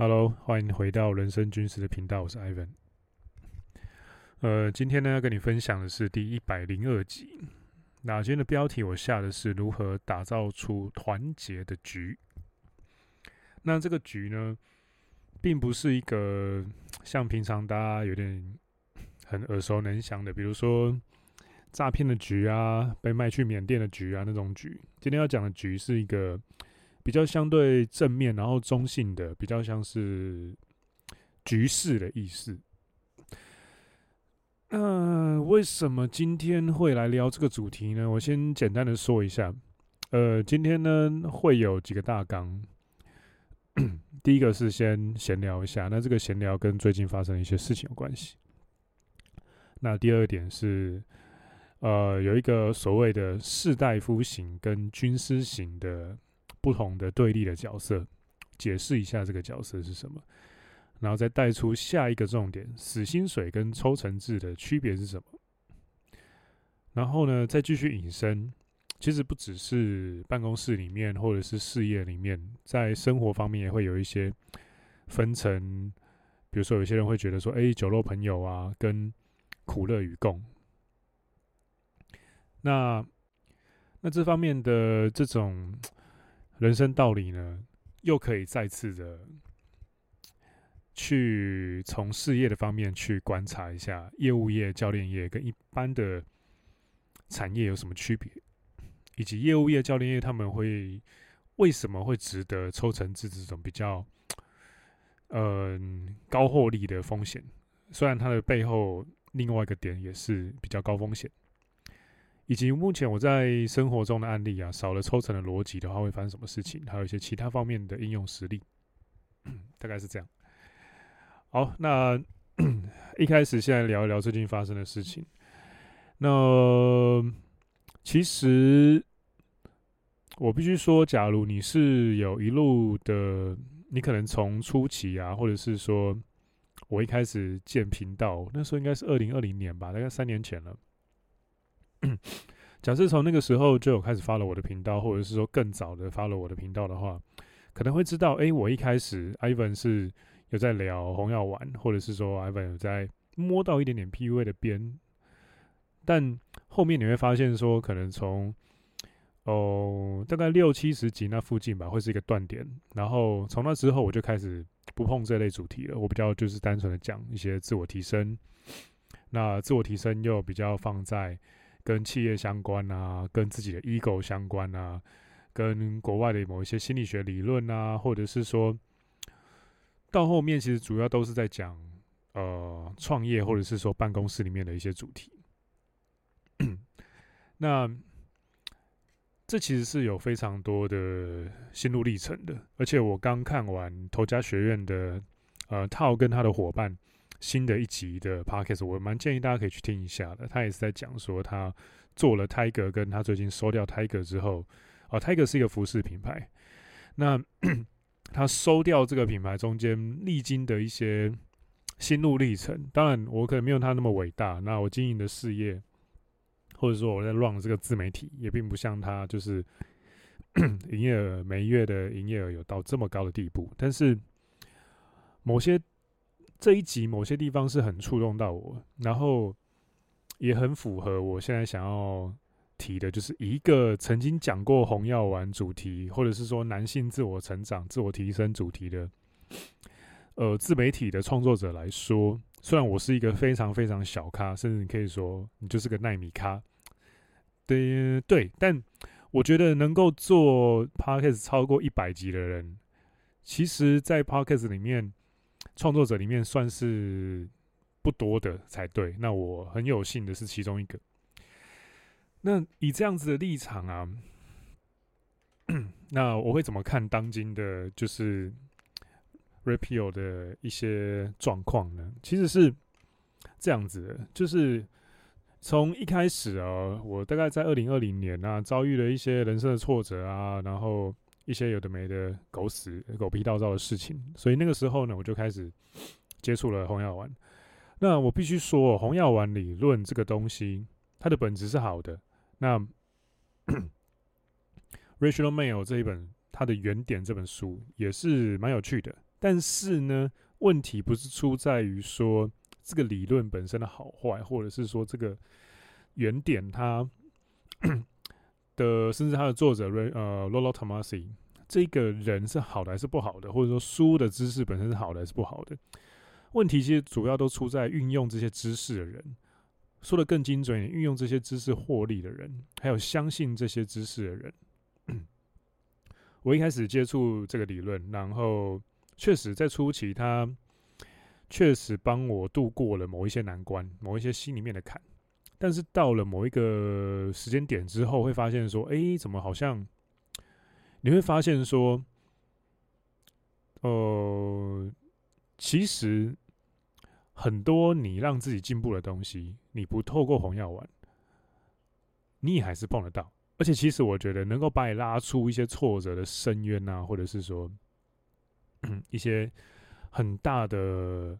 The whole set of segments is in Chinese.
Hello，欢迎回到人生军事的频道，我是 Ivan。呃，今天呢要跟你分享的是第一百零二集。那今天的标题我下的是如何打造出团结的局。那这个局呢，并不是一个 像平常大家有点很耳熟能详的，比如说诈骗的局啊，被卖去缅甸的局啊那种局。今天要讲的局是一个。比较相对正面，然后中性的，比较像是局势的意思。那、呃、为什么今天会来聊这个主题呢？我先简单的说一下。呃，今天呢会有几个大纲。第一个是先闲聊一下，那这个闲聊跟最近发生的一些事情有关系。那第二点是，呃，有一个所谓的士大夫型跟军师型的。不同的对立的角色，解释一下这个角色是什么，然后再带出下一个重点：死薪水跟抽成制的区别是什么？然后呢，再继续引申，其实不只是办公室里面或者是事业里面，在生活方面也会有一些分层。比如说，有些人会觉得说：“哎，酒肉朋友啊，跟苦乐与共。”那那这方面的这种。人生道理呢，又可以再次的去从事业的方面去观察一下，业务业、教练业跟一般的产业有什么区别，以及业务业、教练业他们会为什么会值得抽成制这种比较嗯、呃、高获利的风险，虽然它的背后另外一个点也是比较高风险。以及目前我在生活中的案例啊，少了抽成的逻辑的话，会发生什么事情？还有一些其他方面的应用实例，大概是这样。好，那 一开始先来聊一聊最近发生的事情。那其实我必须说，假如你是有一路的，你可能从初期啊，或者是说我一开始建频道，那时候应该是二零二零年吧，大概三年前了。假设从那个时候就有开始发了我的频道，或者是说更早的发了我的频道的话，可能会知道，哎、我一开始 Ivan 是有在聊红药丸，或者是说 Ivan 有在摸到一点点 PUA 的边，但后面你会发现说，可能从哦大概六七十集那附近吧，会是一个断点，然后从那之后我就开始不碰这类主题了，我比较就是单纯的讲一些自我提升，那自我提升又比较放在。跟企业相关啊，跟自己的 ego 相关啊，跟国外的某一些心理学理论啊，或者是说，到后面其实主要都是在讲呃创业，或者是说办公室里面的一些主题。那这其实是有非常多的心路历程的，而且我刚看完头家学院的呃套跟他的伙伴。新的一集的 podcast，我蛮建议大家可以去听一下的。他也是在讲说，他做了 Tiger，跟他最近收掉 Tiger 之后，啊，Tiger 是一个服饰品牌。那 他收掉这个品牌中间历经的一些心路历程，当然我可能没有他那么伟大。那我经营的事业，或者说我在 run 这个自媒体，也并不像他，就是 营业额每月的营业额有到这么高的地步。但是某些这一集某些地方是很触动到我，然后也很符合我现在想要提的，就是一个曾经讲过红药丸主题，或者是说男性自我成长、自我提升主题的，呃，自媒体的创作者来说，虽然我是一个非常非常小咖，甚至你可以说你就是个奈米咖，对对，但我觉得能够做 Podcast 超过一百集的人，其实，在 Podcast 里面。创作者里面算是不多的才对，那我很有幸的是其中一个。那以这样子的立场啊，那我会怎么看当今的，就是 Rapio 的一些状况呢？其实是这样子的，就是从一开始啊，我大概在二零二零年啊，遭遇了一些人生的挫折啊，然后。一些有的没的狗屎、狗屁倒灶的事情，所以那个时候呢，我就开始接触了红药丸。那我必须说，红药丸理论这个东西，它的本质是好的。那 Rational Mail 这一本它的原点这本书也是蛮有趣的，但是呢，问题不是出在于说这个理论本身的好坏，或者是说这个原点它的，甚至他的作者瑞呃 Rollo Tomassi 这个人是好的还是不好的，或者说书的知识本身是好的还是不好的？问题其实主要都出在运用这些知识的人。说的更精准，运用这些知识获利的人，还有相信这些知识的人。我一开始接触这个理论，然后确实在初期，他确实帮我度过了某一些难关，某一些心里面的坎。但是到了某一个时间点之后，会发现说，哎，怎么好像你会发现说，呃，其实。很多你让自己进步的东西，你不透过红药丸，你也还是碰得到。而且，其实我觉得能够把你拉出一些挫折的深渊啊，或者是说 一些很大的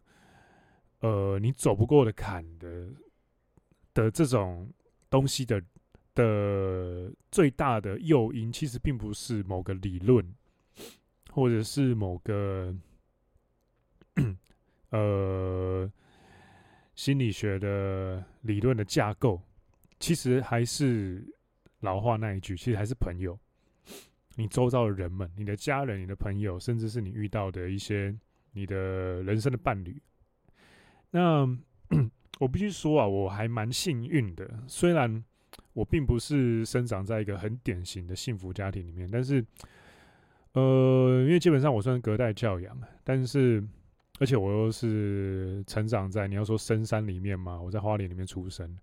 呃你走不过的坎的的这种东西的的最大的诱因，其实并不是某个理论，或者是某个。呃，心理学的理论的架构，其实还是老话那一句，其实还是朋友。你周遭的人们，你的家人、你的朋友，甚至是你遇到的一些你的人生的伴侣。那我必须说啊，我还蛮幸运的。虽然我并不是生长在一个很典型的幸福家庭里面，但是，呃，因为基本上我算是隔代教养，但是。而且我又是成长在你要说深山里面嘛，我在花莲里面出生。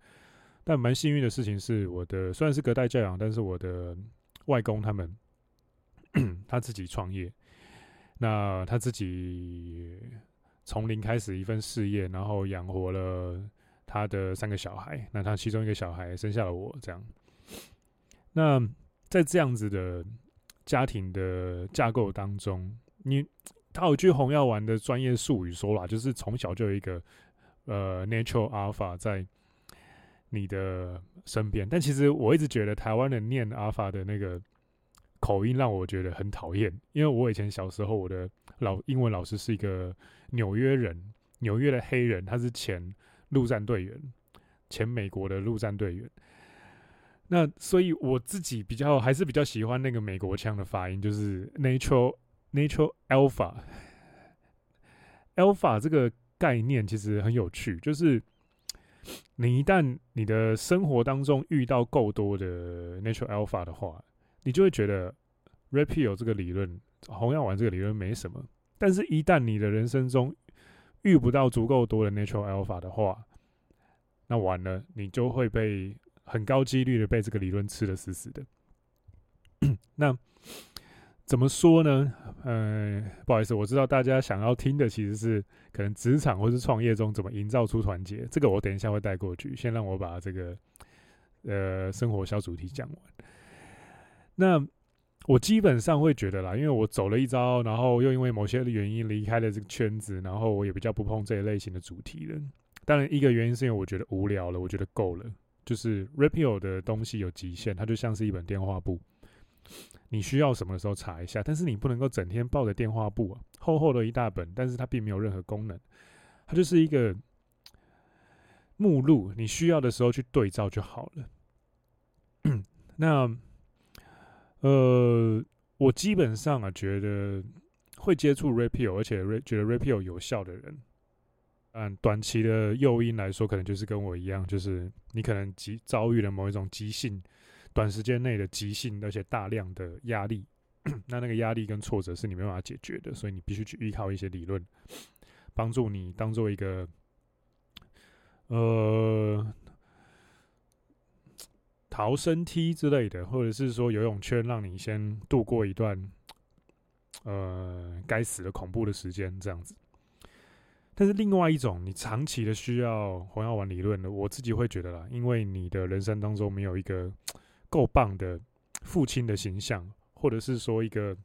但蛮幸运的事情是，我的虽然是隔代教养，但是我的外公他们 他自己创业，那他自己从零开始一份事业，然后养活了他的三个小孩。那他其中一个小孩生下了我，这样。那在这样子的家庭的架构当中，你。他有句红药丸的专业术语说啦，就是从小就有一个呃 natural alpha 在你的身边。但其实我一直觉得台湾人念 alpha 的那个口音让我觉得很讨厌，因为我以前小时候我的老英文老师是一个纽约人，纽约的黑人，他是前陆战队员，前美国的陆战队员。那所以我自己比较还是比较喜欢那个美国腔的发音，就是 natural。Natural alpha，alpha 这个概念其实很有趣，就是你一旦你的生活当中遇到够多的 natural alpha 的话，你就会觉得 red pill 这个理论，红药丸这个理论没什么。但是，一旦你的人生中遇不到足够多的 natural alpha 的话，那完了，你就会被很高几率的被这个理论吃得死死的。那。怎么说呢？嗯，不好意思，我知道大家想要听的其实是可能职场或是创业中怎么营造出团结，这个我等一下会带过去。先让我把这个呃生活小主题讲完。那我基本上会觉得啦，因为我走了一遭，然后又因为某些原因离开了这个圈子，然后我也比较不碰这一类型的主题了。当然，一个原因是因为我觉得无聊了，我觉得够了。就是 r e p i o 的东西有极限，它就像是一本电话簿。你需要什么的时候查一下，但是你不能够整天抱着电话簿啊，厚厚的一大本，但是它并没有任何功能，它就是一个目录，你需要的时候去对照就好了。那呃，我基本上啊觉得会接触 Red Pill，而且觉得 Red Pill 有效的人，按短期的诱因来说，可能就是跟我一样，就是你可能急遭遇了某一种急性。短时间内的急性，而且大量的压力，那那个压力跟挫折是你没办法解决的，所以你必须去依靠一些理论，帮助你当做一个呃逃生梯之类的，或者是说游泳圈，让你先度过一段呃该死的恐怖的时间这样子。但是另外一种，你长期的需要红药丸理论的，我自己会觉得啦，因为你的人生当中没有一个。够棒的父亲的形象，或者是说一个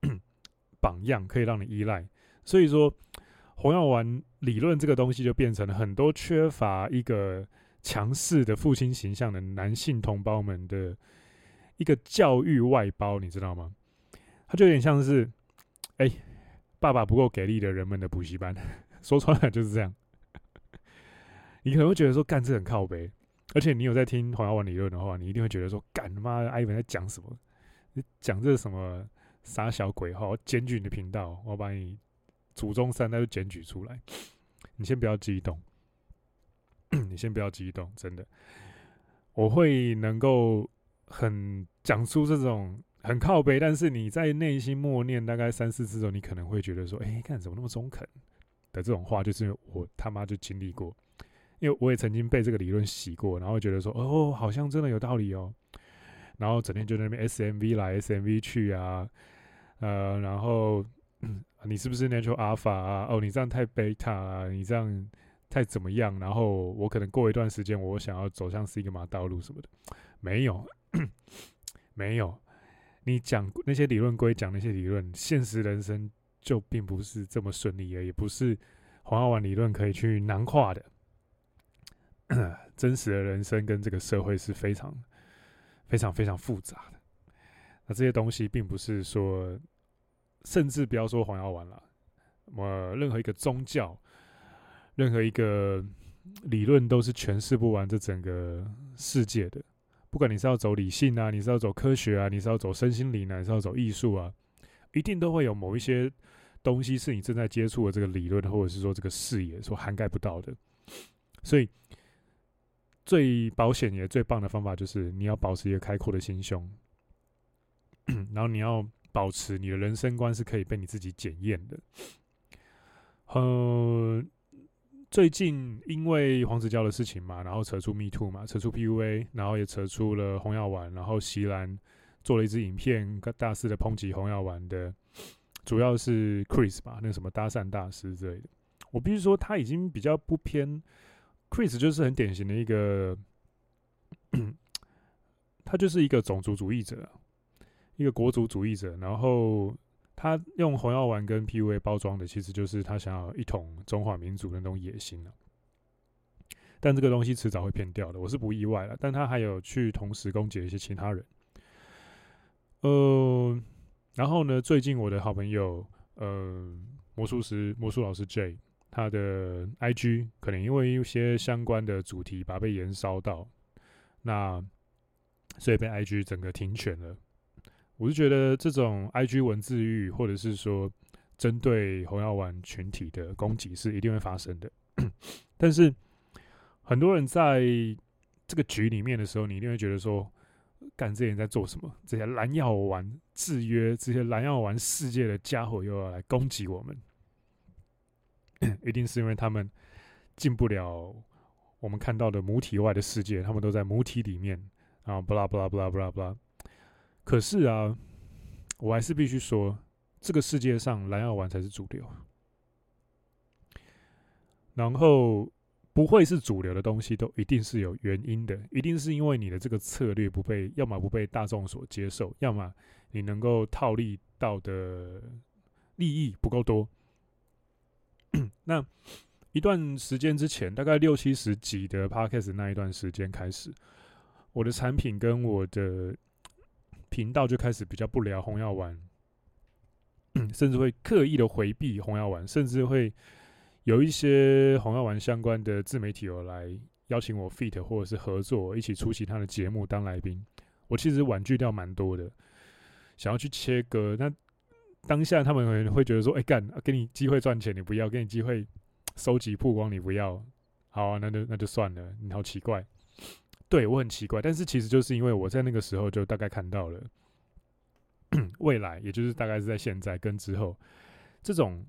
榜样，可以让你依赖。所以说，红药丸理论这个东西就变成了很多缺乏一个强势的父亲形象的男性同胞们的一个教育外包，你知道吗？他就有点像是，哎，爸爸不够给力的人们的补习班，说穿了就是这样。你可能会觉得说，干这很靠北，而且你有在听黄药丸理论的话，你一定会觉得说，干他妈的艾文在讲什么？讲这什么傻小鬼话？我检举你的频道，我把你祖宗三代都检举出来。你先不要激动，你先不要激动，真的，我会能够很讲出这种很靠北，但是你在内心默念大概三四次之后，你可能会觉得说，哎、欸，干怎么那么中肯的这种话，就是我他妈就经历过。因为我也曾经被这个理论洗过，然后觉得说，哦，好像真的有道理哦。然后整天就在那边 SMV 来 SMV 去啊，呃，然后 你是不是 Natural Alpha 啊？哦，你这样太 Beta 啊，你这样太怎么样？然后我可能过一段时间，我想要走向 Sigma 道路什么的，没有，没有。你讲那些理论归讲那些理论，现实人生就并不是这么顺利，也不是黄药丸理论可以去囊括的。真实的人生跟这个社会是非常、非常、非常复杂的。那这些东西并不是说，甚至不要说黄药丸了，我任何一个宗教、任何一个理论都是诠释不完这整个世界的。不管你是要走理性啊，你是要走科学啊，你是要走身心灵啊，你是要走艺术啊，一定都会有某一些东西是你正在接触的这个理论，或者是说这个视野所涵盖不到的。所以。最保险也最棒的方法就是你要保持一个开阔的心胸，然后你要保持你的人生观是可以被你自己检验的。呃，最近因为黄子佼的事情嘛，然后扯出 Me Too 嘛，扯出 PUA，然后也扯出了红药丸，然后席兰做了一支影片，大肆的抨击红药丸的，主要是 Chris 吧，那什么搭讪大师之类的。我必须说他已经比较不偏。Chris 就是很典型的一个，他就是一个种族主义者，一个国族主义者。然后他用红药丸跟 PUA 包装的，其实就是他想要一统中华民族的那种野心啊。但这个东西迟早会骗掉的，我是不意外了。但他还有去同时攻击一些其他人。呃，然后呢，最近我的好朋友，呃，魔术师魔术老师 J。他的 IG 可能因为一些相关的主题把被延烧到，那所以被 IG 整个停权了。我是觉得这种 IG 文字狱，或者是说针对红药丸群体的攻击是一定会发生的。但是很多人在这个局里面的时候，你一定会觉得说，干这些人在做什么？这些蓝药丸制约，这些蓝药丸世界的家伙又要来攻击我们。一定是因为他们进不了我们看到的母体外的世界，他们都在母体里面啊，不啦不啦不啦不啦不啦。可是啊，我还是必须说，这个世界上蓝药丸才是主流。然后不会是主流的东西，都一定是有原因的，一定是因为你的这个策略不被，要么不被大众所接受，要么你能够套利到的利益不够多。那一段时间之前，大概六七十集的 Podcast 那一段时间开始，我的产品跟我的频道就开始比较不聊红药丸，甚至会刻意的回避红药丸，甚至会有一些红药丸相关的自媒体有来邀请我 feat 或者是合作，一起出席他的节目当来宾。我其实婉拒掉蛮多的，想要去切割那。当下他们可能会觉得说：“哎、干，给你机会赚钱，你不要；给你机会收集曝光，你不要。好啊，那就那就算了。你好奇怪，对我很奇怪。但是其实就是因为我在那个时候就大概看到了未来，也就是大概是在现在跟之后，这种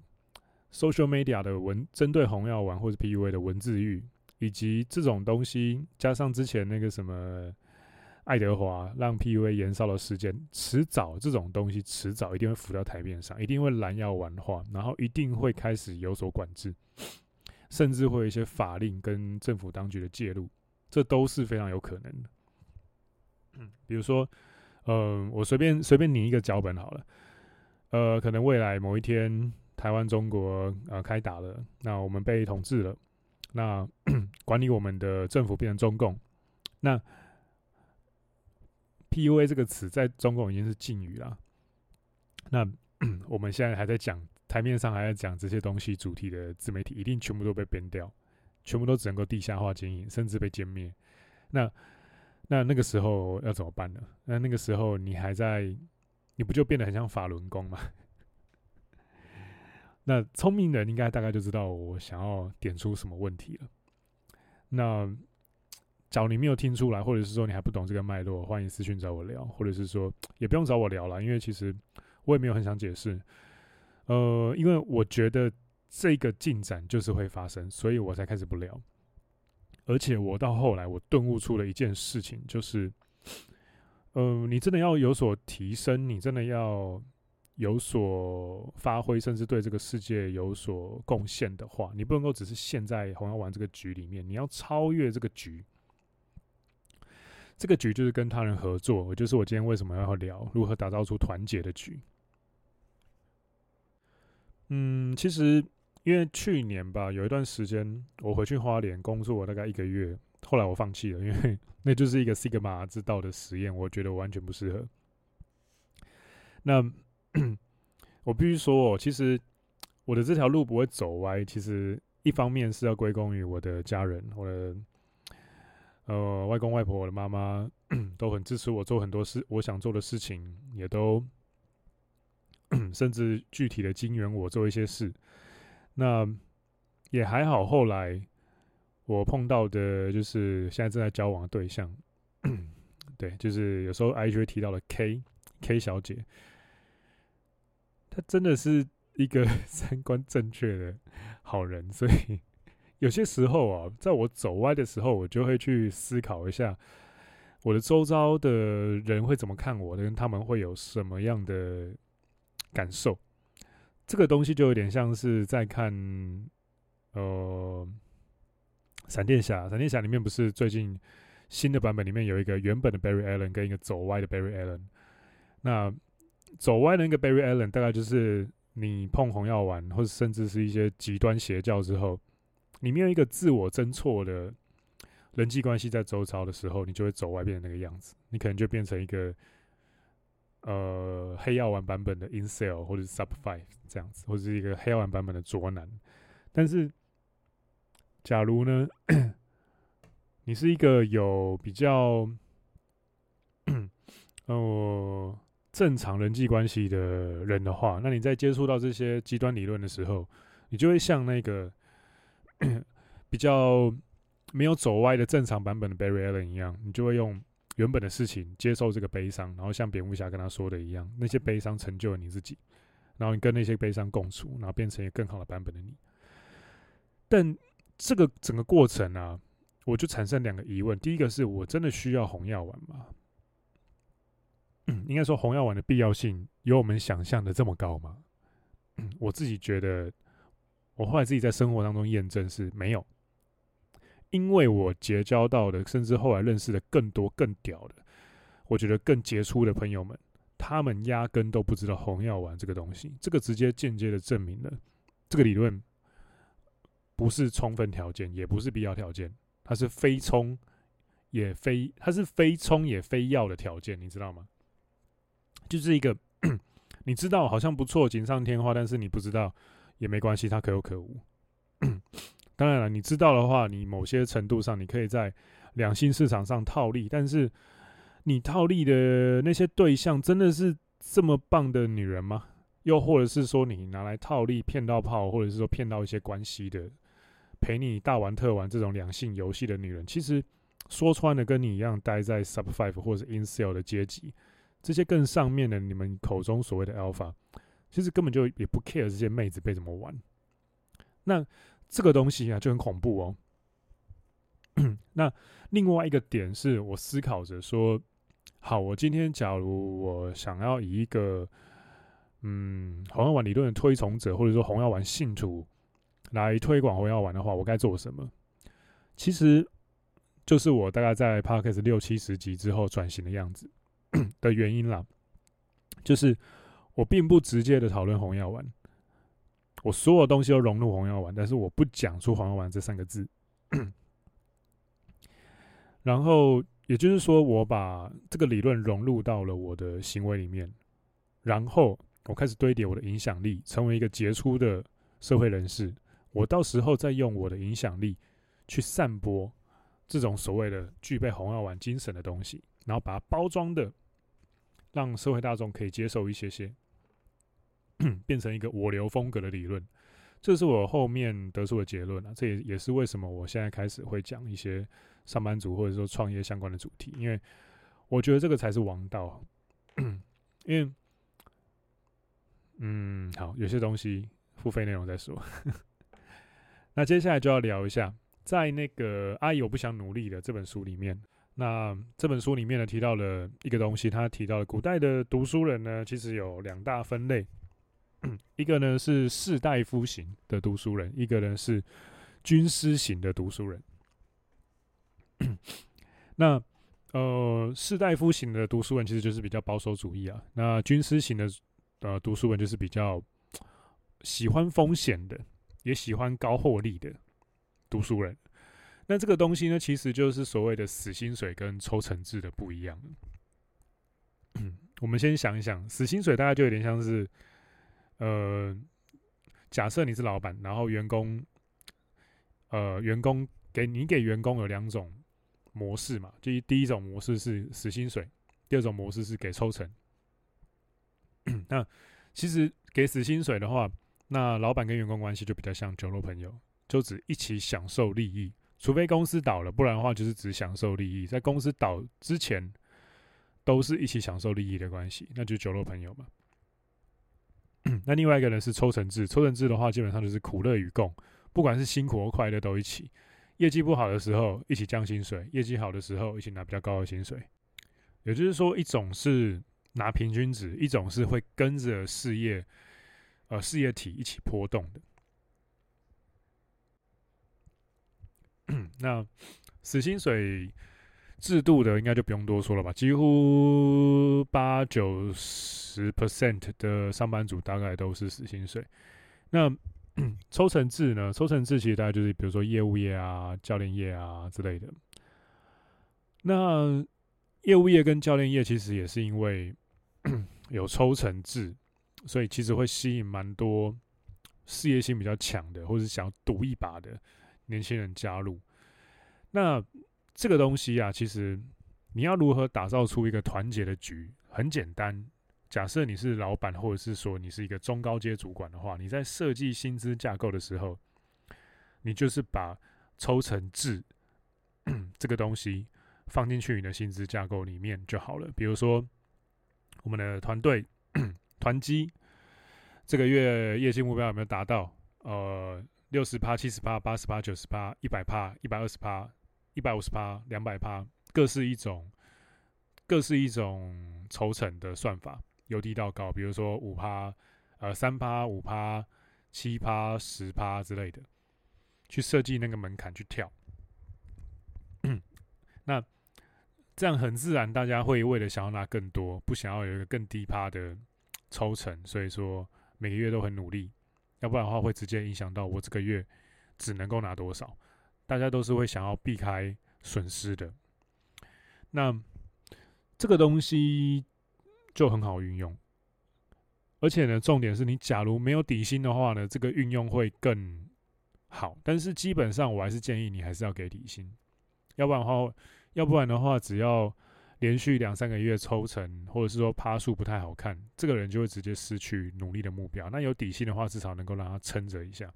social media 的文针对红药丸或是 PUA 的文字狱，以及这种东西加上之前那个什么。”爱德华让 PUA 延烧的时间，迟早这种东西迟早一定会浮到台面上，一定会蓝药丸化，然后一定会开始有所管制，甚至会有一些法令跟政府当局的介入，这都是非常有可能的。嗯，比如说，嗯、呃，我随便随便拟一个脚本好了，呃，可能未来某一天台湾中国呃开打了，那我们被统治了，那 管理我们的政府变成中共，那。PUA 这个词在中共已经是禁语了。那 我们现在还在讲台面上还在讲这些东西主题的自媒体，一定全部都被编掉，全部都只能够地下化经营，甚至被歼灭。那那那个时候要怎么办呢？那那个时候你还在，你不就变得很像法轮功吗？那聪明人应该大概就知道我想要点出什么问题了。那假如你没有听出来，或者是说你还不懂这个脉络，欢迎私讯找我聊，或者是说也不用找我聊了，因为其实我也没有很想解释。呃，因为我觉得这个进展就是会发生，所以我才开始不聊。而且我到后来，我顿悟出了一件事情，就是，呃，你真的要有所提升，你真的要有所发挥，甚至对这个世界有所贡献的话，你不能够只是陷在红药丸这个局里面，你要超越这个局。这个局就是跟他人合作，我就是我今天为什么要聊如何打造出团结的局。嗯，其实因为去年吧，有一段时间我回去花莲工作大概一个月，后来我放弃了，因为 那就是一个 Sigma 之道的实验，我觉得我完全不适合。那 我必须说哦，其实我的这条路不会走歪，其实一方面是要归功于我的家人，我的呃外公外婆、我的妈妈 都很支持我做很多事，我想做的事情也都。甚至具体的经援我做一些事，那也还好。后来我碰到的就是现在正在交往的对象，对，就是有时候 IG 会提到的 K K 小姐，她真的是一个 三观正确的好人。所以有些时候啊，在我走歪的时候，我就会去思考一下，我的周遭的人会怎么看我，跟他们会有什么样的。感受这个东西就有点像是在看，呃，闪电侠。闪电侠里面不是最近新的版本里面有一个原本的 Barry Allen 跟一个走歪的 Barry Allen。那走歪的那个 Barry Allen 大概就是你碰红药丸，或者甚至是一些极端邪教之后，你没有一个自我侦错的人际关系在周遭的时候，你就会走歪变成那个样子，你可能就变成一个。呃，黑药丸版本的 Incel 或者 Sub Five 这样子，或者是一个黑药丸版本的卓男。但是，假如呢，你是一个有比较，呃，正常人际关系的人的话，那你在接触到这些极端理论的时候，你就会像那个 比较没有走歪的正常版本的 Barry Allen 一样，你就会用。原本的事情，接受这个悲伤，然后像蝙蝠侠跟他说的一样，那些悲伤成就了你自己，然后你跟那些悲伤共处，然后变成一个更好的版本的你。但这个整个过程啊，我就产生两个疑问：第一个是我真的需要红药丸吗？应该说红药丸的必要性有我们想象的这么高吗？我自己觉得，我后来自己在生活当中验证是没有。因为我结交到的，甚至后来认识的更多更屌的，我觉得更杰出的朋友们，他们压根都不知道红药丸这个东西。这个直接间接的证明了，这个理论不是充分条件，也不是必要条件，它是非充也非，它是非充也非要的条件，你知道吗？就是一个 你知道好像不错，锦上添花，但是你不知道也没关系，它可有可无。当然了，你知道的话，你某些程度上你可以在两性市场上套利，但是你套利的那些对象真的是这么棒的女人吗？又或者是说你拿来套利骗到炮，或者是说骗到一些关系的，陪你大玩特玩这种两性游戏的女人，其实说穿了跟你一样待在 Sub Five 或者 In Sale 的阶级，这些更上面的你们口中所谓的 Alpha，其实根本就也不 care 这些妹子被怎么玩，那。这个东西啊就很恐怖哦。那另外一个点是我思考着说，好，我今天假如我想要以一个嗯红药丸理论的推崇者，或者说红药丸信徒来推广红药丸的话，我该做什么？其实就是我大概在 Parkes 六七十集之后转型的样子 的原因啦，就是我并不直接的讨论红药丸。我所有东西都融入红药丸，但是我不讲出红药丸这三个字。然后也就是说，我把这个理论融入到了我的行为里面，然后我开始堆叠我的影响力，成为一个杰出的社会人士。我到时候再用我的影响力去散播这种所谓的具备红药丸精神的东西，然后把它包装的让社会大众可以接受一些些，变成一个我流风格的理论。这是我后面得出的结论啊！这也也是为什么我现在开始会讲一些上班族或者说创业相关的主题，因为我觉得这个才是王道。因为，嗯，好，有些东西付费内容再说。那接下来就要聊一下，在那个《阿姨我不想努力》的这本书里面，那这本书里面呢提到了一个东西，他提到了古代的读书人呢，其实有两大分类，一个呢是士大夫型的读书人，一个呢是军师型的读书人。那呃，士大夫型的读书人其实就是比较保守主义啊，那军师型的呃读书人就是比较喜欢风险的。也喜欢高获利的读书人，那这个东西呢，其实就是所谓的死薪水跟抽成制的不一样。我们先想一想，死薪水大概就有点像是，呃，假设你是老板，然后员工，呃，员工给你给员工有两种模式嘛，就第一种模式是死薪水，第二种模式是给抽成。那其实给死薪水的话，那老板跟员工关系就比较像酒肉朋友，就只一起享受利益，除非公司倒了，不然的话就是只享受利益。在公司倒之前，都是一起享受利益的关系，那就酒肉朋友嘛。那另外一个呢是抽成制，抽成制的话基本上就是苦乐与共，不管是辛苦或快乐都一起。业绩不好的时候一起降薪水，业绩好的时候一起拿比较高的薪水。也就是说，一种是拿平均值，一种是会跟着事业。呃，事业体一起波动的。那死薪水制度的，应该就不用多说了吧？几乎八九十 percent 的上班族大概都是死薪水。那 抽成制呢？抽成制其实大概就是比如说业务业啊、教练业啊之类的。那业务业跟教练业其实也是因为 有抽成制。所以其实会吸引蛮多事业心比较强的，或者是想要赌一把的年轻人加入。那这个东西啊，其实你要如何打造出一个团结的局，很简单。假设你是老板，或者是说你是一个中高阶主管的话，你在设计薪资架构的时候，你就是把抽成制 这个东西放进去你的薪资架构里面就好了。比如说，我们的团队。团绩这个月业绩目标有没有达到？呃，六十趴、七十趴、八十趴、九十趴、一百趴、一百二十趴、一百五十趴、两百趴，各是一种，各是一种抽成的算法，由低到高。比如说五趴、呃三趴、五趴、七趴、十趴之类的，去设计那个门槛去跳。那这样很自然，大家会为了想要拿更多，不想要有一个更低趴的。抽成，所以说每个月都很努力，要不然的话会直接影响到我这个月只能够拿多少。大家都是会想要避开损失的，那这个东西就很好运用。而且呢，重点是你假如没有底薪的话呢，这个运用会更好。但是基本上我还是建议你还是要给底薪，要不然的话，要不然的话只要。连续两三个月抽成，或者是说趴数不太好看，这个人就会直接失去努力的目标。那有底薪的话，至少能够让他撑着一下。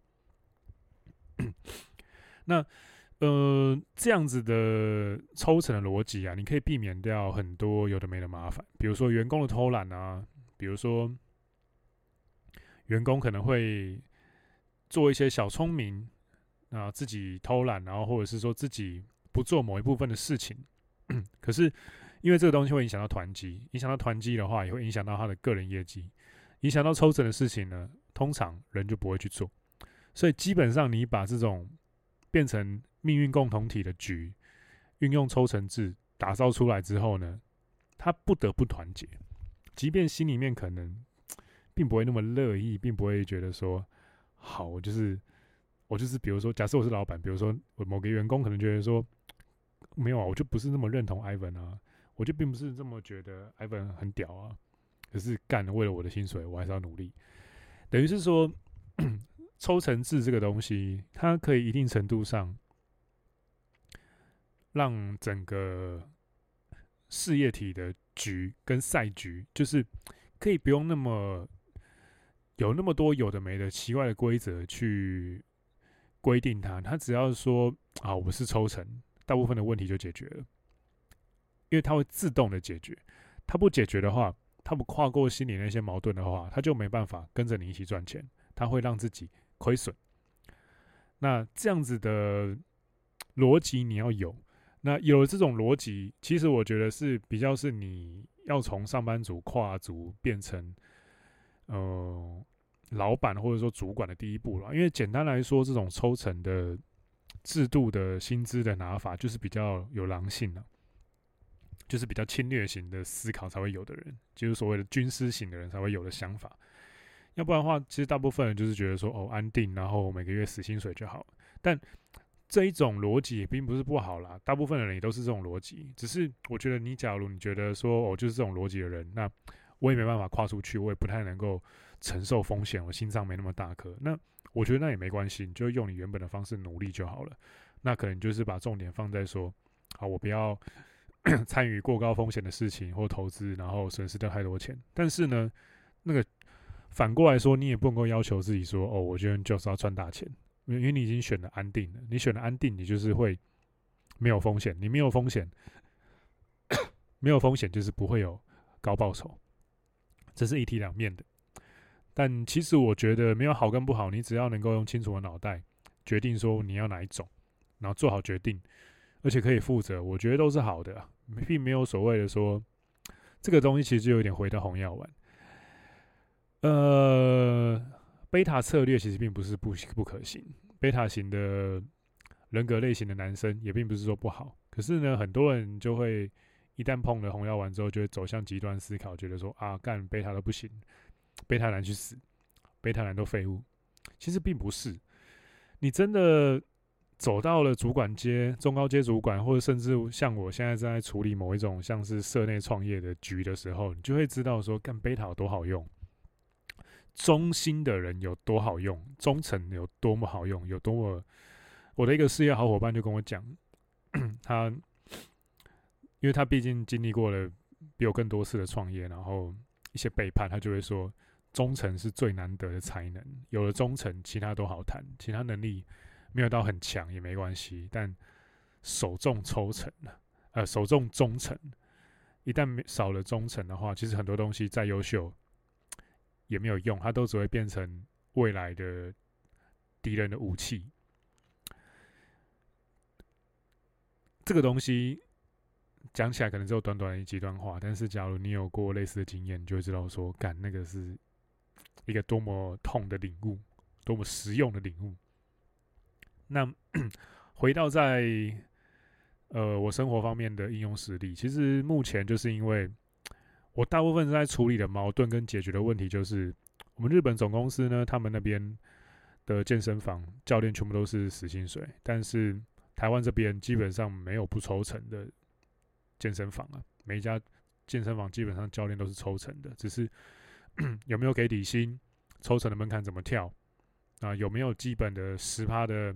那呃，这样子的抽成的逻辑啊，你可以避免掉很多有的没的麻烦，比如说员工的偷懒啊，比如说员工可能会做一些小聪明啊，自己偷懒，然后或者是说自己不做某一部分的事情，可是。因为这个东西会影响到团绩，影响到团绩的话，也会影响到他的个人业绩，影响到抽成的事情呢，通常人就不会去做。所以基本上，你把这种变成命运共同体的局，运用抽成制打造出来之后呢，他不得不团结，即便心里面可能并不会那么乐意，并不会觉得说好，我就是我就是，比如说，假设我是老板，比如说我某个员工可能觉得说没有啊，我就不是那么认同 Ivan 啊。我就并不是这么觉得，Ivan 很屌啊。可可是干为了我的薪水，我还是要努力。等于是说，抽成制这个东西，它可以一定程度上让整个事业体的局跟赛局，就是可以不用那么有那么多有的没的奇怪的规则去规定它。它只要说啊，我是抽成，大部分的问题就解决了，因为它会自动的解决。它不解决的话，它不跨过心里那些矛盾的话，它就没办法跟着你一起赚钱，它会让自己亏损。那这样子的逻辑你要有，那有了这种逻辑，其实我觉得是比较是你要从上班族跨足变成呃老板或者说主管的第一步了。因为简单来说，这种抽成的制度的薪资的拿法，就是比较有狼性了。就是比较侵略型的思考才会有的人，就是所谓的军师型的人才会有的想法。要不然的话，其实大部分人就是觉得说，哦，安定，然后每个月死薪水就好。但这一种逻辑也并不是不好啦，大部分的人也都是这种逻辑。只是我觉得，你假如你觉得说，哦，就是这种逻辑的人，那我也没办法跨出去，我也不太能够承受风险，我心脏没那么大颗。那我觉得那也没关系，你就用你原本的方式努力就好了。那可能就是把重点放在说，好，我不要。参与过高风险的事情或投资，然后损失掉太多钱。但是呢，那个反过来说，你也不能够要求自己说：“哦，我觉得就是要赚大钱。”因为因为你已经选了安定了，你选了安定，你就是会没有风险。你没有风险，没有风险就是不会有高报酬。这是一体两面的。但其实我觉得没有好跟不好，你只要能够用清楚的脑袋决定说你要哪一种，然后做好决定，而且可以负责，我觉得都是好的。并没有所谓的说，这个东西其实就有点回到红药丸。呃，贝塔策略其实并不是不不可行，贝塔型的人格类型的男生也并不是说不好。可是呢，很多人就会一旦碰了红药丸之后，就会走向极端思考，觉得说啊，干贝塔都不行，贝塔男去死，贝塔男都废物。其实并不是，你真的。走到了主管阶、中高阶主管，或者甚至像我现在正在处理某一种像是社内创业的局的时候，你就会知道说干贝塔有多好用，中心的人有多好用，忠诚有多么好用，有多么。我的一个事业好伙伴就跟我讲，他因为他毕竟经历过了比我更多次的创业，然后一些背叛，他就会说忠诚是最难得的才能，有了忠诚，其他都好谈，其他能力。没有到很强也没关系，但首重抽成了，呃，首重忠诚，一旦少了忠诚的话，其实很多东西再优秀也没有用，它都只会变成未来的敌人的武器。这个东西讲起来可能只有短短的几段话，但是假如你有过类似的经验，你就会知道说，干那个是一个多么痛的领悟，多么实用的领悟。那 回到在呃我生活方面的应用实例，其实目前就是因为我大部分在处理的矛盾跟解决的问题，就是我们日本总公司呢，他们那边的健身房教练全部都是死薪水，但是台湾这边基本上没有不抽成的健身房啊，每一家健身房基本上教练都是抽成的，只是 有没有给底薪，抽成的门槛怎么跳啊，有没有基本的十趴的。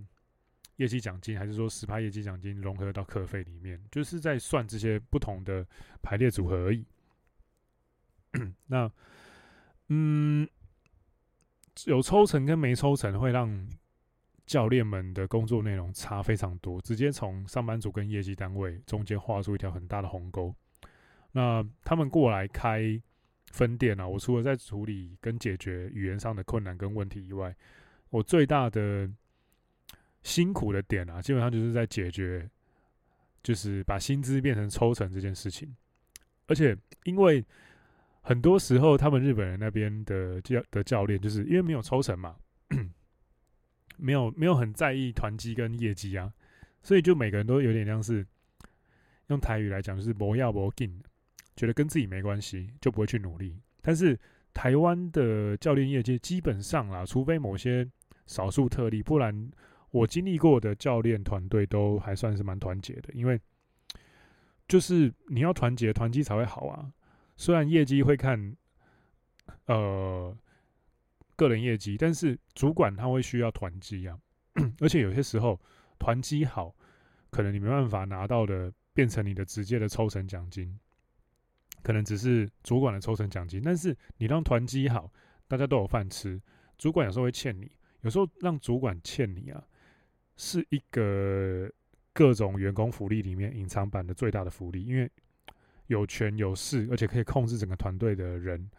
业绩奖金，还是说十趴业绩奖金融合到课费里面，就是在算这些不同的排列组合而已。那，嗯，有抽成跟没抽成会让教练们的工作内容差非常多，直接从上班族跟业绩单位中间画出一条很大的鸿沟。那他们过来开分店啊，我除了在处理跟解决语言上的困难跟问题以外，我最大的。辛苦的点啊，基本上就是在解决，就是把薪资变成抽成这件事情。而且，因为很多时候他们日本人那边的教的教练，就是因为没有抽成嘛，没有没有很在意团绩跟业绩啊，所以就每个人都有点像是用台语来讲，就是不要不紧，觉得跟自己没关系，就不会去努力。但是台湾的教练业界基本上啦，除非某些少数特例，不然。我经历过的教练团队都还算是蛮团结的，因为就是你要团结，团结才会好啊。虽然业绩会看呃个人业绩，但是主管他会需要团绩啊，而且有些时候团绩好，可能你没办法拿到的变成你的直接的抽成奖金，可能只是主管的抽成奖金，但是你让团绩好，大家都有饭吃，主管有时候会欠你，有时候让主管欠你啊，是一个各种员工福利里面隐藏版的最大的福利，因为。有权有势，而且可以控制整个团队的人，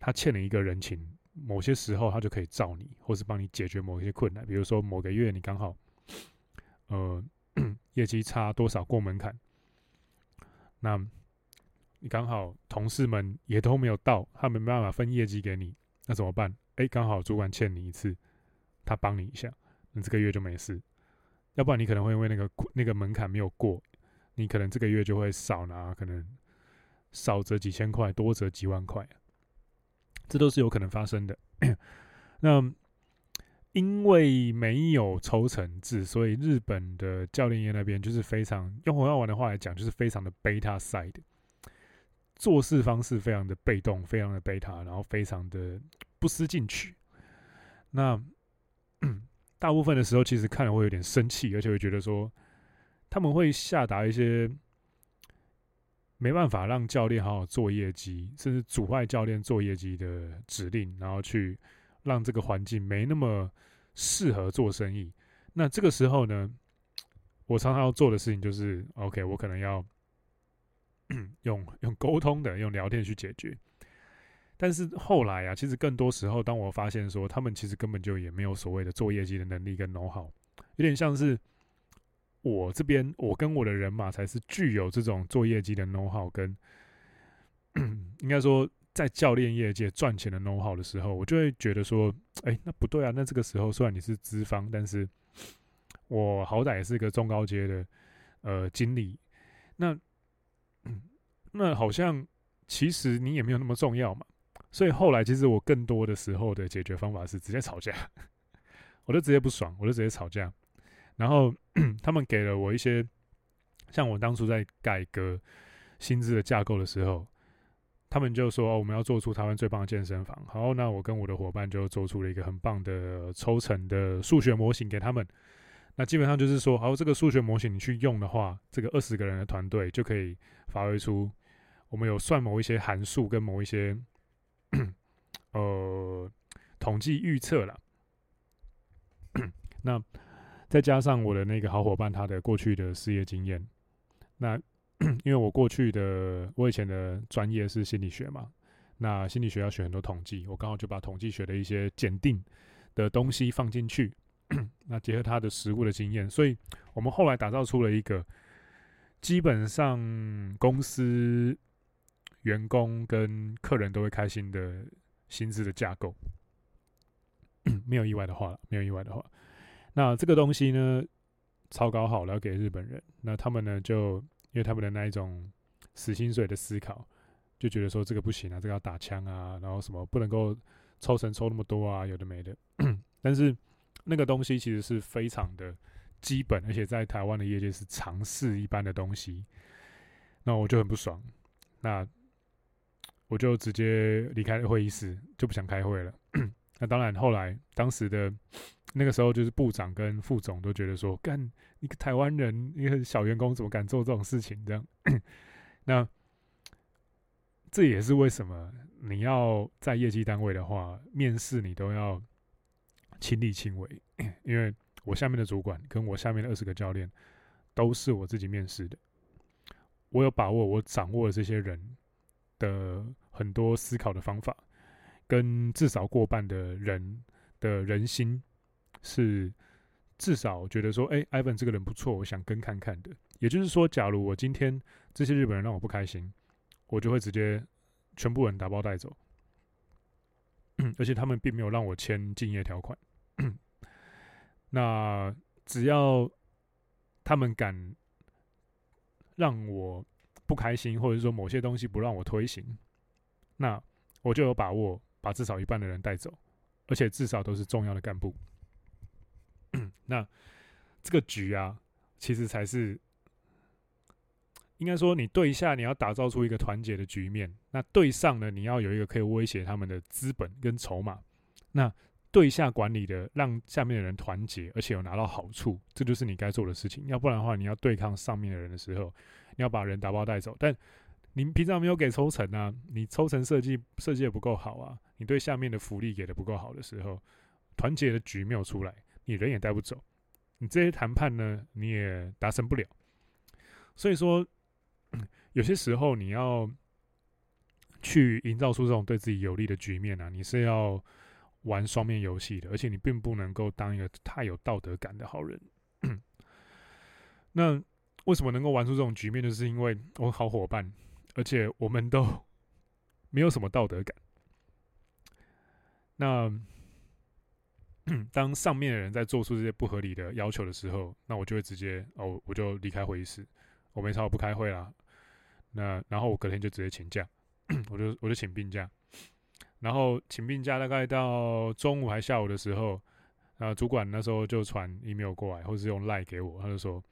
他欠你一个人情，某些时候他就可以罩你，或是帮你解决某些困难。比如说某个月你刚好，呃，业绩差多少过门槛，那你刚好同事们也都没有到，他没办法分业绩给你，那怎么办？哎，刚好主管欠你一次，他帮你一下，那这个月就没事。要不然你可能会因为那个那个门槛没有过。你可能这个月就会少拿，可能少则几千块，多则几万块，这都是有可能发生的。那因为没有抽成制，所以日本的教练业那边就是非常用红药丸的话来讲，就是非常的 beta side，做事方式非常的被动，非常的 beta，然后非常的不思进取。那 大部分的时候，其实看了会有点生气，而且会觉得说。他们会下达一些没办法让教练好好做业绩，甚至阻碍教练做业绩的指令，然后去让这个环境没那么适合做生意。那这个时候呢，我常常要做的事情就是，OK，我可能要 用用沟通的、用聊天去解决。但是后来啊，其实更多时候，当我发现说，他们其实根本就也没有所谓的做业绩的能力跟 know how，有点像是。我这边，我跟我的人马才是具有这种做业绩的 know how，跟应该说在教练业界赚钱的 know how 的时候，我就会觉得说，哎，那不对啊。那这个时候虽然你是资方，但是我好歹也是个中高阶的呃经理，那那好像其实你也没有那么重要嘛。所以后来其实我更多的时候的解决方法是直接吵架，我就直接不爽，我就直接吵架。然后 他们给了我一些，像我当初在改革薪资的架构的时候，他们就说，哦，我们要做出台湾最棒的健身房。好，那我跟我的伙伴就做出了一个很棒的抽成的数学模型给他们。那基本上就是说，好，这个数学模型你去用的话，这个二十个人的团队就可以发挥出我们有算某一些函数跟某一些 呃统计预测了。那再加上我的那个好伙伴，他的过去的事业经验，那 因为我过去的我以前的专业是心理学嘛，那心理学要学很多统计，我刚好就把统计学的一些检定的东西放进去，那结合他的实务的经验，所以我们后来打造出了一个基本上公司员工跟客人都会开心的薪资的架构，没有意外的话，没有意外的话。那这个东西呢，草稿好了，给日本人。那他们呢，就因为他们的那一种死薪水的思考，就觉得说这个不行啊，这个要打枪啊，然后什么不能够抽成抽那么多啊，有的没的。但是那个东西其实是非常的基本，而且在台湾的业界是常识一般的东西。那我就很不爽，那我就直接离开会议室，就不想开会了。那当然，后来当时的。那个时候就是部长跟副总都觉得说，干一个台湾人，一个小员工怎么敢做这种事情？这样，那这也是为什么你要在业绩单位的话，面试你都要亲力亲为，因为我下面的主管跟我下面的二十个教练都是我自己面试的，我有把握，我掌握这些人的很多思考的方法，跟至少过半的人的人心。是至少觉得说，哎、欸，Ivan 这个人不错，我想跟看看的。也就是说，假如我今天这些日本人让我不开心，我就会直接全部人打包带走。而且他们并没有让我签敬业条款。那只要他们敢让我不开心，或者说某些东西不让我推行，那我就有把握把至少一半的人带走，而且至少都是重要的干部。那这个局啊，其实才是应该说，你对下你要打造出一个团结的局面，那对上呢，你要有一个可以威胁他们的资本跟筹码。那对下管理的，让下面的人团结，而且有拿到好处，这就是你该做的事情。要不然的话，你要对抗上面的人的时候，你要把人打包带走。但你平常没有给抽成啊，你抽成设计设计的不够好啊，你对下面的福利给的不够好的时候，团结的局没有出来，你人也带不走，你这些谈判呢，你也达成不了。所以说。有些时候，你要去营造出这种对自己有利的局面啊，你是要玩双面游戏的，而且你并不能够当一个太有道德感的好人。那为什么能够玩出这种局面？就是因为我好伙伴，而且我们都 没有什么道德感。那 当上面的人在做出这些不合理的要求的时候，那我就会直接哦，我就离开会议室，我没差，我不开会啦。那然后我隔天就直接请假，我就我就请病假，然后请病假大概到中午还下午的时候，啊，主管那时候就传 email 过来，或者是用 line 给我，他就说，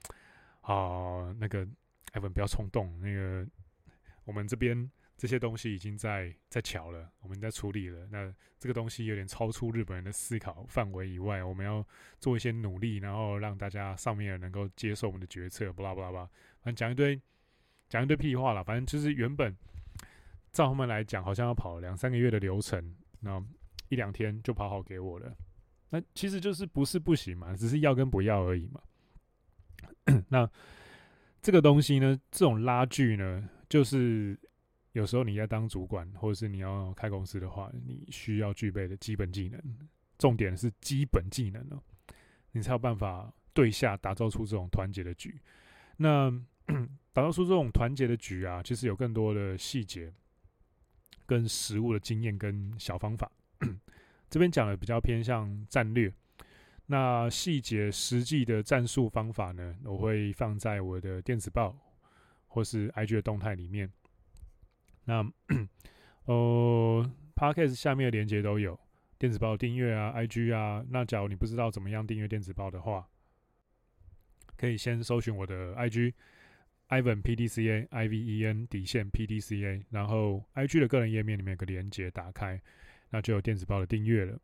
啊，那个艾文不要冲动，那个我们这边这些东西已经在在乔了，我们在处理了，那这个东西有点超出日本人的思考范围以外，我们要做一些努力，然后让大家上面能够接受我们的决策，巴拉巴拉巴，反正讲一堆。讲一堆屁话了，反正就是原本照他们来讲，好像要跑两三个月的流程，那一两天就跑好给我了。那其实就是不是不行嘛，只是要跟不要而已嘛。那这个东西呢，这种拉锯呢，就是有时候你要当主管，或者是你要开公司的话，你需要具备的基本技能。重点是基本技能哦，你才有办法对下打造出这种团结的局。那。打造出这种团结的局啊，其实有更多的细节、跟实务的经验跟小方法。这边讲的比较偏向战略，那细节实际的战术方法呢，我会放在我的电子报或是 IG 的动态里面。那 呃，Podcast 下面的连接都有电子报订阅啊，IG 啊。那假如你不知道怎么样订阅电子报的话，可以先搜寻我的 IG。Iven P D C A I V E N 底线 P D C A，然后 I G 的个人页面里面有个连接，打开，那就有电子报的订阅了。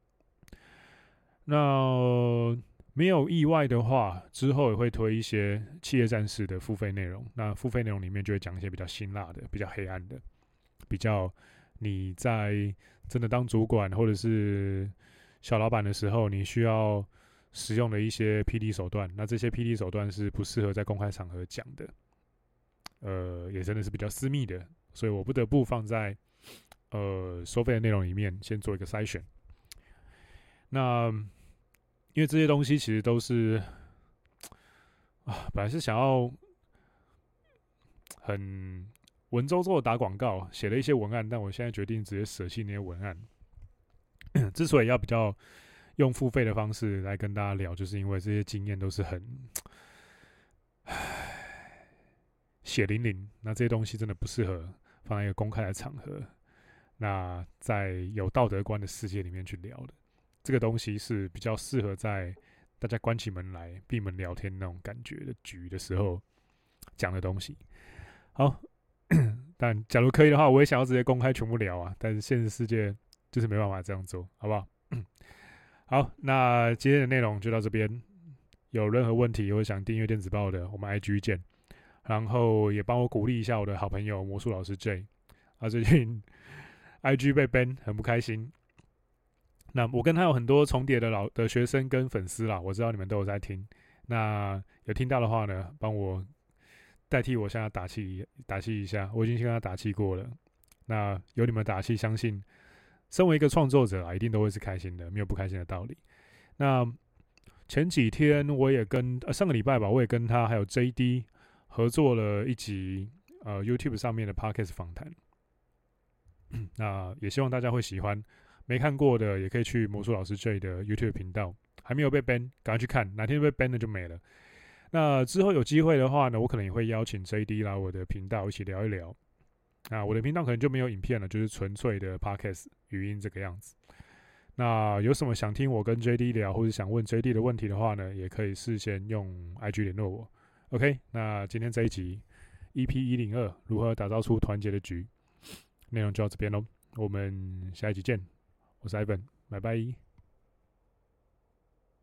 那没有意外的话，之后也会推一些企业战士的付费内容。那付费内容里面就会讲一些比较辛辣的、比较黑暗的、比较你在真的当主管或者是小老板的时候，你需要使用的一些 P D 手段。那这些 P D 手段是不适合在公开场合讲的。呃，也真的是比较私密的，所以我不得不放在呃收费的内容里面先做一个筛选。那因为这些东西其实都是啊，本来是想要很文绉绉打广告，写了一些文案，但我现在决定直接舍弃那些文案。之所以要比较用付费的方式来跟大家聊，就是因为这些经验都是很。唉血淋淋，那这些东西真的不适合放在一个公开的场合。那在有道德观的世界里面去聊的，这个东西是比较适合在大家关起门来闭门聊天那种感觉的局的时候讲的东西。好，但假如可以的话，我也想要直接公开全部聊啊。但是现实世界就是没办法这样做，好不好？好，那今天的内容就到这边。有任何问题或想订阅电子报的，我们 IG 见。然后也帮我鼓励一下我的好朋友魔术老师 J，他最近 IG 被 ban 很不开心。那我跟他有很多重叠的老的学生跟粉丝啦，我知道你们都有在听。那有听到的话呢，帮我代替我向他打气打气一下，我已经先跟他打气过了。那有你们打气，相信身为一个创作者啊，一定都会是开心的，没有不开心的道理。那前几天我也跟呃上个礼拜吧，我也跟他还有 JD。合作了一集呃 YouTube 上面的 Podcast 访谈，那也希望大家会喜欢。没看过的也可以去魔术老师 J 的 YouTube 频道，还没有被 ban，赶快去看。哪天被 ban 了就没了。那之后有机会的话呢，我可能也会邀请 JD 来我的频道一起聊一聊。啊我的频道可能就没有影片了，就是纯粹的 Podcast 语音这个样子。那有什么想听我跟 JD 聊，或者想问 JD 的问题的话呢，也可以事先用 IG 联络我。OK，那今天这一集 EP 一零二，如何打造出团结的局，内容就到这边喽。我们下一集见，我是 Ivan，拜拜。